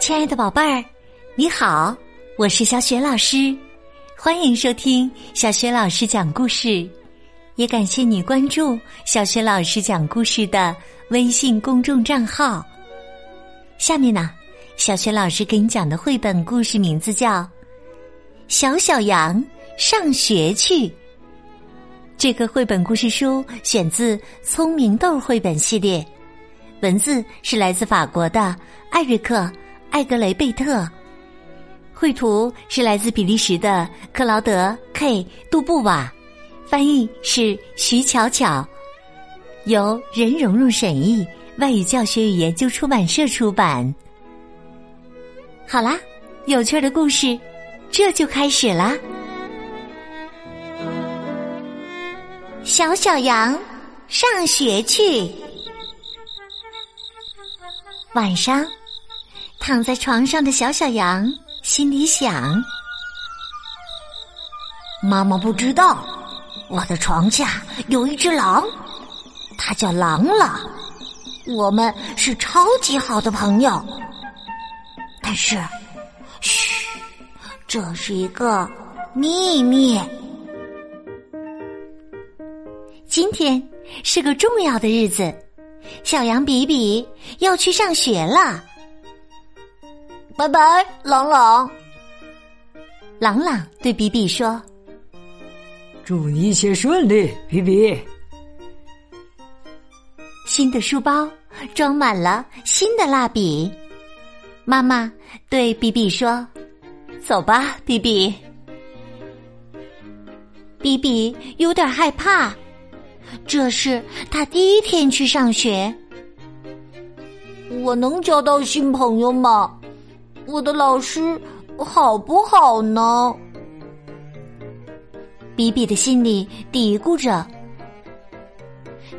亲爱的宝贝儿，你好，我是小雪老师，欢迎收听小雪老师讲故事，也感谢你关注小雪老师讲故事的微信公众账号。下面呢，小雪老师给你讲的绘本故事名字叫《小小羊上学去》。这个绘本故事书选自《聪明豆》绘本系列，文字是来自法国的艾瑞克。艾格雷贝特，绘图是来自比利时的克劳德 ·K· 杜布瓦，翻译是徐巧巧，由任蓉蓉审译，外语教学与研究出版社出版。好啦，有趣的故事，这就开始啦！小小羊上学去，晚上。躺在床上的小小羊心里想：“妈妈不知道，我的床下有一只狼，它叫狼了。我们是超级好的朋友。但是，嘘，这是一个秘密。今天是个重要的日子，小羊比比要去上学了。”拜拜，朗朗。朗朗对比比说：“祝你一切顺利，比比。”新的书包装满了新的蜡笔。妈妈对比比说：“走吧，比比。”比比有点害怕，这是他第一天去上学。我能交到新朋友吗？我的老师好不好呢？比比的心里嘀咕着。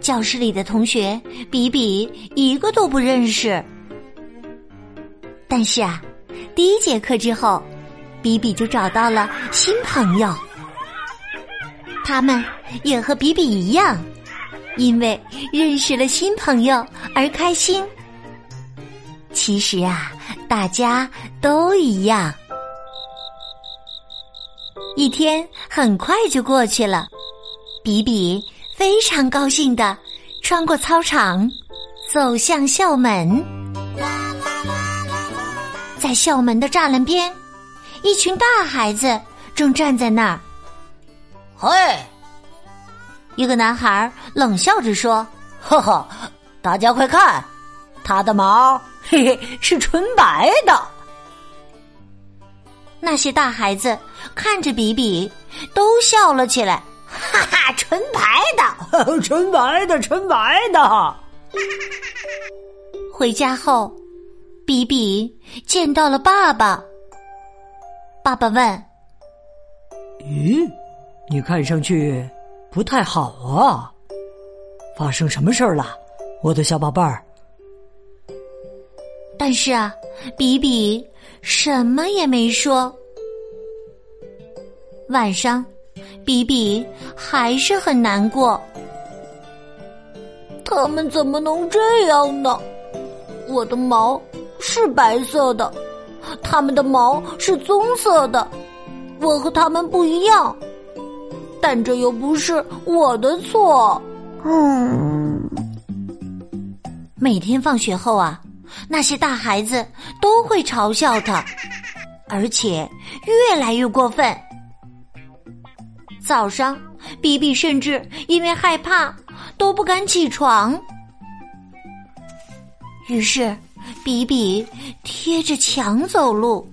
教室里的同学，比比一个都不认识。但是啊，第一节课之后，比比就找到了新朋友。他们也和比比一样，因为认识了新朋友而开心。其实啊。大家都一样。一天很快就过去了，比比非常高兴的穿过操场，走向校门。在校门的栅栏边，一群大孩子正站在那儿。嘿，一个男孩冷笑着说：“呵呵，大家快看，他的毛。”嘿嘿，是纯白的。那些大孩子看着比比，都笑了起来。哈哈，纯白的，纯白的，纯白的。回家后，比比见到了爸爸。爸爸问：“咦，你看上去不太好啊？发生什么事儿了，我的小宝贝儿？”但是啊，比比什么也没说。晚上，比比还是很难过。他们怎么能这样呢？我的毛是白色的，他们的毛是棕色的，我和他们不一样。但这又不是我的错。嗯，每天放学后啊。那些大孩子都会嘲笑他，而且越来越过分。早上，比比甚至因为害怕都不敢起床。于是，比比贴着墙走路，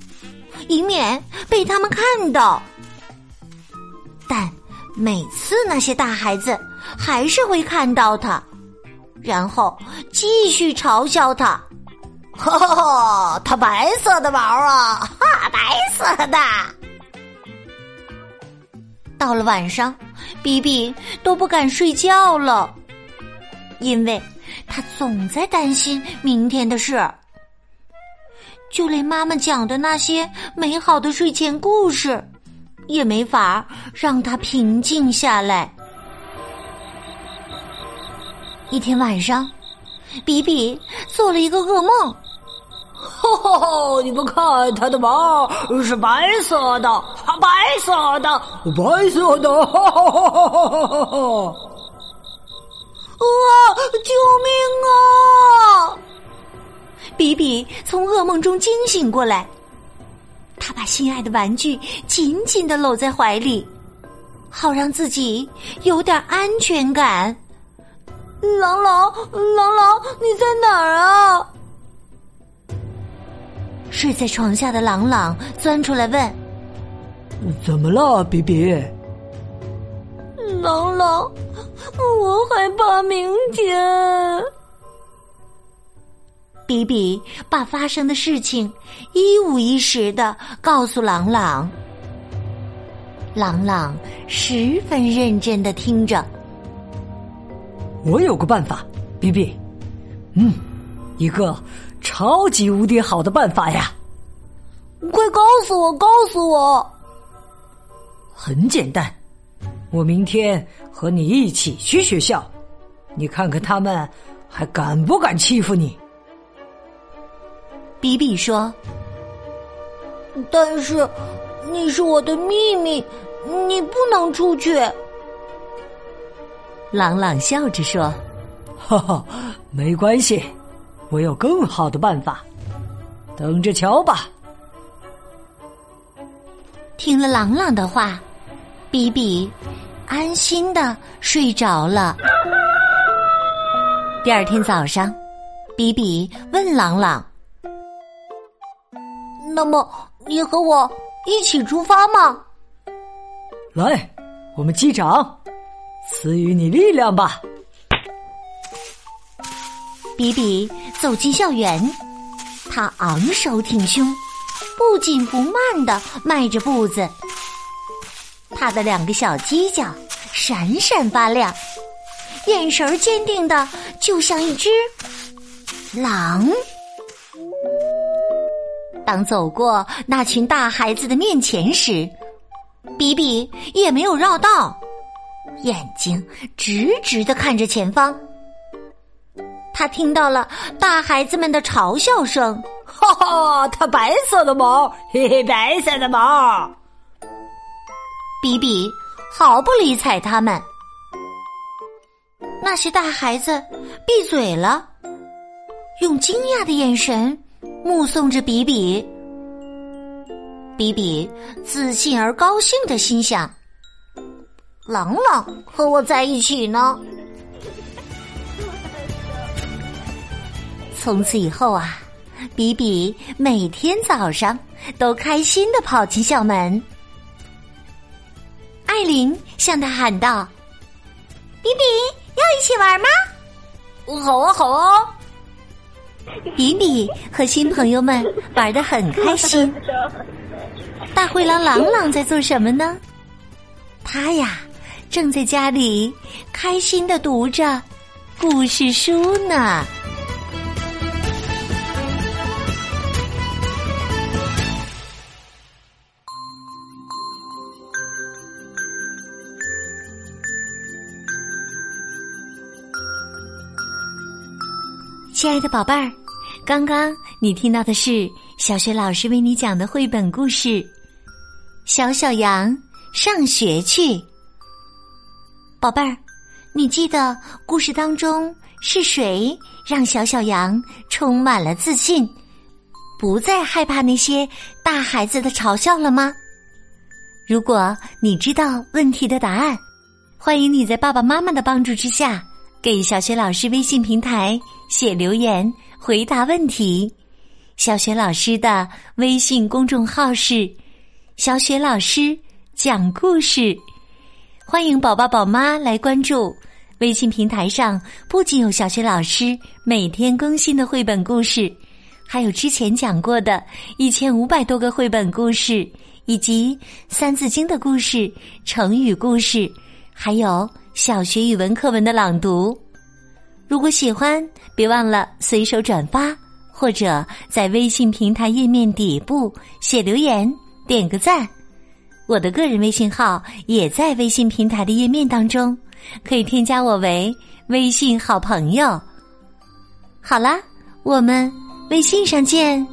以免被他们看到。但每次那些大孩子还是会看到他，然后继续嘲笑他。哈，它白色的毛啊，哈，白色的。到了晚上，比比都不敢睡觉了，因为他总在担心明天的事。就连妈妈讲的那些美好的睡前故事，也没法让他平静下来。一天晚上，比比做了一个噩梦。吼！你们看，它的毛是白色的，白色的，白色的！哈哈哈哈哈哈！啊！救命啊！比比从噩梦中惊醒过来，他把心爱的玩具紧紧的搂在怀里，好让自己有点安全感。郎朗，郎朗，你在哪儿啊？睡在床下的朗朗钻出来问：“怎么了，比比？”朗朗，我害怕明天。比比把发生的事情一五一十的告诉朗朗。朗朗十分认真的听着。我有个办法，比比，嗯，一个超级无敌好的办法呀！快告诉我，告诉我！很简单，我明天和你一起去学校，你看看他们还敢不敢欺负你？比比说：“但是你是我的秘密，你不能出去。”朗朗笑着说：“哈哈，没关系，我有更好的办法，等着瞧吧。”听了朗朗的话，比比安心的睡着了。第二天早上，比比问朗朗：“那么你和我一起出发吗？”来，我们击掌。赐予你力量吧，比比走进校园，他昂首挺胸，不紧不慢的迈着步子，他的两个小犄角闪闪发亮，眼神坚定的就像一只狼。当走过那群大孩子的面前时，比比也没有绕道。眼睛直直的看着前方，他听到了大孩子们的嘲笑声：“哈哈，它白色的毛，嘿嘿，白色的毛。”比比毫不理睬他们。那些大孩子闭嘴了，用惊讶的眼神目送着比比。比比自信而高兴的心想。朗朗和我在一起呢。从此以后啊，比比每天早上都开心的跑进校门。艾琳向他喊道：“比比，要一起玩吗？”“好啊，好啊。”比比和新朋友们玩的很开心。大灰狼朗朗在做什么呢？他呀。正在家里开心的读着故事书呢。亲爱的宝贝儿，刚刚你听到的是小学老师为你讲的绘本故事《小小羊上学去》。宝贝儿，你记得故事当中是谁让小小羊充满了自信，不再害怕那些大孩子的嘲笑了吗？如果你知道问题的答案，欢迎你在爸爸妈妈的帮助之下，给小学老师微信平台写留言回答问题。小学老师的微信公众号是“小雪老师讲故事”。欢迎宝宝宝妈来关注微信平台上，不仅有小学老师每天更新的绘本故事，还有之前讲过的一千五百多个绘本故事，以及三字经的故事、成语故事，还有小学语文课文的朗读。如果喜欢，别忘了随手转发，或者在微信平台页面底部写留言，点个赞。我的个人微信号也在微信平台的页面当中，可以添加我为微信好朋友。好啦，我们微信上见。